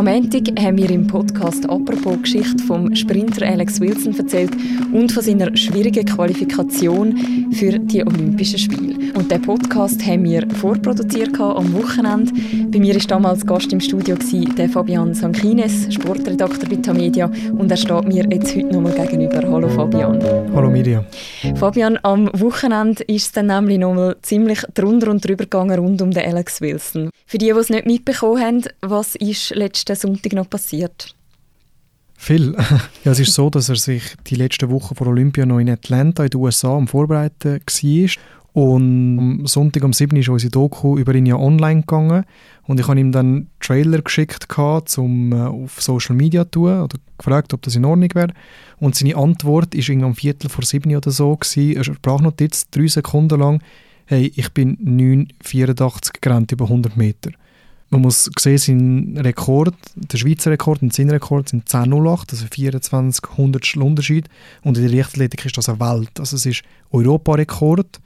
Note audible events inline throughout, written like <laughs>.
Am Montag haben wir im Podcast «Apropos» Geschichte vom Sprinter Alex Wilson erzählt und von seiner schwierigen Qualifikation für die Olympischen Spiele. Und den Podcast haben wir vorproduziert am Wochenende. Bei mir war damals Gast im Studio der Fabian Sankines, Sportredakteur bei Tamedia und er steht mir jetzt heute nochmal gegenüber. Hallo Fabian. Hallo Miriam. Fabian, am Wochenende ist es dann nämlich nochmal ziemlich drunter und drüber gegangen rund um den Alex Wilson. Für die, die es nicht mitbekommen haben, was ist letzten Sonntag noch passiert? Viel. <laughs> Ja, es ist so, dass er sich die letzten Wochen vor Olympia noch in Atlanta in den USA am Vorbereiten war. Und am Sonntag um 7 Uhr ist unsere Doku über ihn ja online gegangen. Und ich habe ihm dann Trailer geschickt, um äh, auf Social Media zu tun oder gefragt, ob das in Ordnung wäre. Und seine Antwort war am Viertel vor 7 oder so. Gewesen. Eine Sprachnotiz, drei Sekunden lang. Hey, ich bin 9,84 gerannt über 100 Meter. Man muss sehen, sein Rekord, der Schweizer Rekord und sein Rekord sind 10,08, also 24 Hundertstel Unterschied. Und in der Leichtathletik ist das eine Welt. Also es ist Europarekord.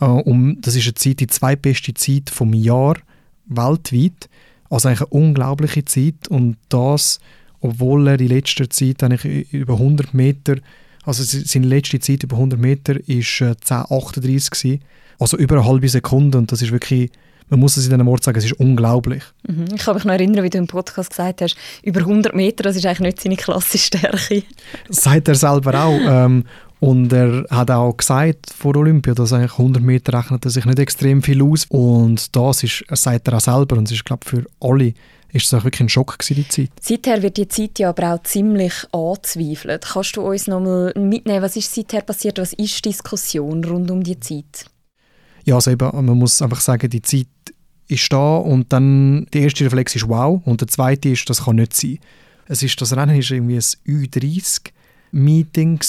Äh, um, das ist eine Zeit, die zweitbeste Zeit vom Jahr weltweit. Also eigentlich eine unglaubliche Zeit. Und das, obwohl er in letzter Zeit eigentlich über 100 Meter, also seine letzte Zeit über 100 Meter ist äh, 10,38 Also über eine halbe Sekunde. Und das ist wirklich man muss es in diesem Wort sagen, es ist unglaublich. Mhm. Ich kann mich noch erinnern, wie du im Podcast gesagt hast, über 100 Meter, das ist eigentlich nicht seine klassische Stärke. Das sagt er selber auch. Ähm, und er hat auch gesagt vor Olympia, dass eigentlich 100 Meter rechnet er sich nicht extrem viel aus. Und das ist, sagt er auch selber. Und es ist, glaube ich, für alle ist es wirklich ein Schock gewesen, die Zeit. Seither wird die Zeit ja aber auch ziemlich angezweifelt. Kannst du uns noch mal mitnehmen, was ist seither passiert? Was ist die Diskussion rund um die Zeit? Ja, also eben, man muss einfach sagen, die Zeit ist da und dann der erste Reflex ist wow und der zweite ist, das kann nicht sein. Es ist, das Rennen ist irgendwie ein Ü30-Meeting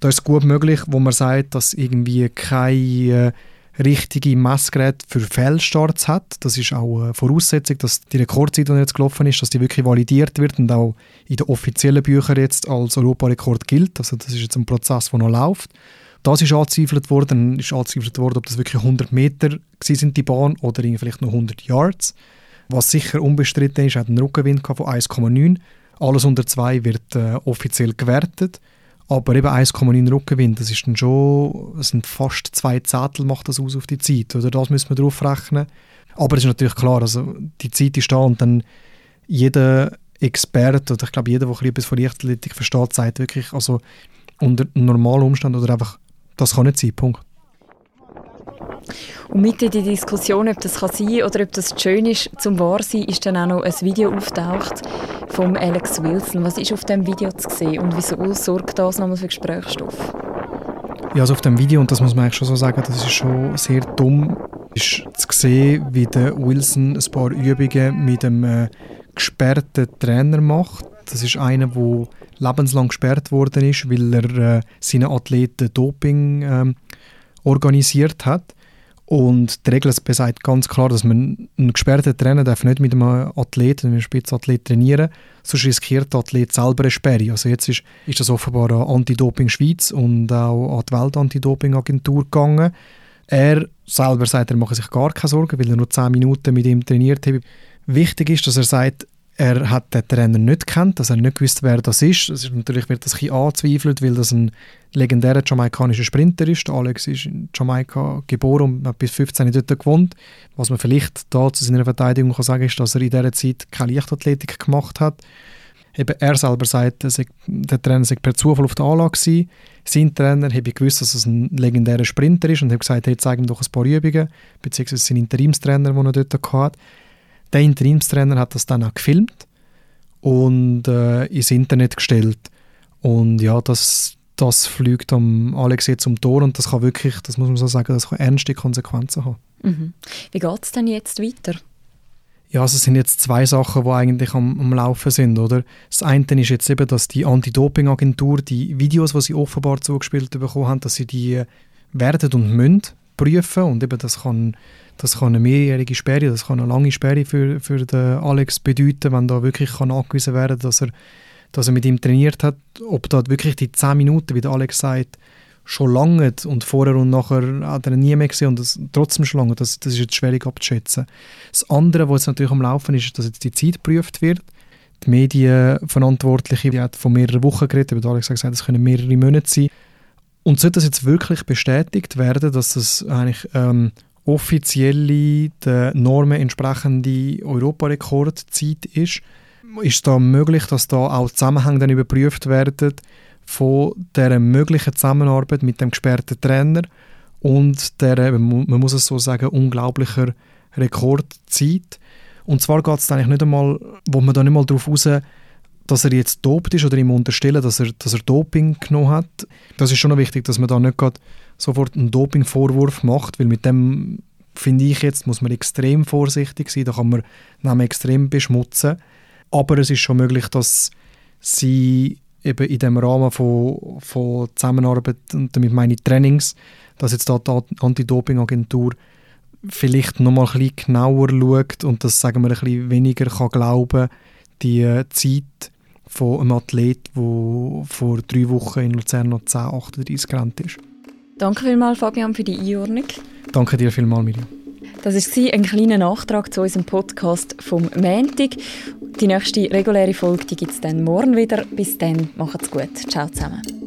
Da ist es gut möglich, wo man sagt, dass irgendwie keine äh, richtige Messgerät für Fehlstarts hat. Das ist auch eine Voraussetzung, dass die Rekordzeit, die jetzt gelaufen ist, dass die wirklich validiert wird und auch in den offiziellen Büchern jetzt als Europarekord gilt. Also das ist jetzt ein Prozess, der noch läuft. Das ist angezweifelt worden. ist angezweifelt worden, ob das wirklich 100 Meter sind die Bahn oder vielleicht noch 100 Yards. Was sicher unbestritten ist, hat einen Rückenwind von 1,9. Alles unter 2 wird äh, offiziell gewertet. Aber eben 1,9 Rückenwind, das ist dann schon, das sind fast zwei Zettel macht das aus auf die Zeit. Oder das müssen wir drauf rechnen. Aber es ist natürlich klar, also die Zeit ist da und dann jeder Experte oder ich glaube jeder, der etwas von Leichtathletik versteht, sagt wirklich, also unter normalen Umständen oder einfach das kann nicht sein, Punkt. Und mit in die Diskussion, ob das kann sein oder ob das schön ist zum wahr sein, ist dann auch noch ein Video auftaucht von Alex Wilson. Was ist auf dem Video zu sehen und wieso sorgt das nochmal für Gesprächsstoff? Ja, also auf dem Video, und das muss man eigentlich schon so sagen, das ist schon sehr dumm, ist zu sehen, wie der Wilson ein paar Übungen mit einem äh, gesperrten Trainer macht. Das ist einer, der lebenslang gesperrt worden ist, weil er äh, seine Athleten Doping äh, organisiert hat. Und die Regel besagt ganz klar, dass man einen gesperrten Trainer darf nicht mit einem Athleten, einem Spitzathlet trainieren sonst riskiert der Athlet selber eine Sperre. Also jetzt ist, ist das offenbar an Anti-Doping Schweiz und auch an die Welt-Anti-Doping-Agentur gegangen. Er selber sagt, er mache sich gar keine Sorgen, weil er nur 10 Minuten mit ihm trainiert hat. Wichtig ist, dass er sagt, er hat den Trainer nicht kennt, dass er nicht gewusst, wer das ist. Das ist natürlich wird das ein angezweifelt, weil das ein legendärer jamaikanischer Sprinter ist. Alex ist in Jamaika geboren und hat bis 15 dort gewohnt. Was man vielleicht da zu seiner Verteidigung kann sagen ist, dass er in dieser Zeit keine Leichtathletik gemacht hat. Eben er selber sagt, der Trainer sei per Zufall auf der Anlage gewesen. Sein Trainer habe gewusst, dass es ein legendärer Sprinter ist und hat gesagt, hey, zeig ihm doch ein paar Übungen, beziehungsweise sein Interimstrainer, den er dort hatte. Der Interimstrainer hat das dann auch gefilmt und äh, ins Internet gestellt. Und ja, das, das fliegt am Alex jetzt um Tor und das kann wirklich, das muss man so sagen, das kann ernste Konsequenzen haben. Mhm. Wie geht es denn jetzt weiter? Ja, also es sind jetzt zwei Sachen, die eigentlich am, am Laufen sind, oder? Das eine ist jetzt eben, dass die Anti-Doping-Agentur die Videos, die sie offenbar zugespielt bekommen haben, dass sie die werden und müssen prüfen und eben das kann das kann eine mehrjährige Sperre, das kann eine lange Sperre für, für den Alex bedeuten, wenn da wirklich kann nachgewiesen werden dass er, dass er mit ihm trainiert hat. Ob da wirklich die 10 Minuten, wie der Alex sagt, schon lange und vorher und nachher hat er nie mehr gesehen und das, trotzdem schon lange, das, das ist jetzt schwierig abzuschätzen. Das andere, was jetzt natürlich am Laufen ist, ist, dass jetzt die Zeit geprüft wird. die Medienverantwortliche die hat von mehreren Wochen geredet, aber Alex hat gesagt, es können mehrere Monate sein. Und sollte das jetzt wirklich bestätigt werden, dass das eigentlich ähm, offizielle, den Normen entsprechende Europarekordzeit ist, ist es da möglich, dass da auch Zusammenhänge dann überprüft werden von der möglichen Zusammenarbeit mit dem gesperrten Trainer und der, man muss es so sagen, unglaublicher Rekordzeit. Und zwar geht es eigentlich nicht einmal, wo man da nicht mal darauf raus, dass er jetzt dopt ist oder ihm unterstellen, dass er, dass er Doping genommen hat. Das ist schon noch wichtig, dass man da nicht sofort einen Dopingvorwurf macht, weil mit dem finde ich jetzt, muss man extrem vorsichtig sein, da kann man Namen extrem beschmutzen. Aber es ist schon möglich, dass sie eben in dem Rahmen von, von Zusammenarbeit, und damit meine Trainings, dass jetzt da die Anti-Doping-Agentur vielleicht noch mal ein bisschen genauer schaut und das sagen wir ein bisschen weniger kann glauben, die äh, Zeit von einem Athlet, der vor drei Wochen in Luzern noch 10,38 gerannt ist. Danke vielmals, Fabian, für die Einordnung. Danke dir vielmals, Miriam. Das war ein kleiner Nachtrag zu unserem Podcast vom Montag. Die nächste reguläre Folge gibt es dann morgen wieder. Bis dann, macht's gut. Ciao zusammen.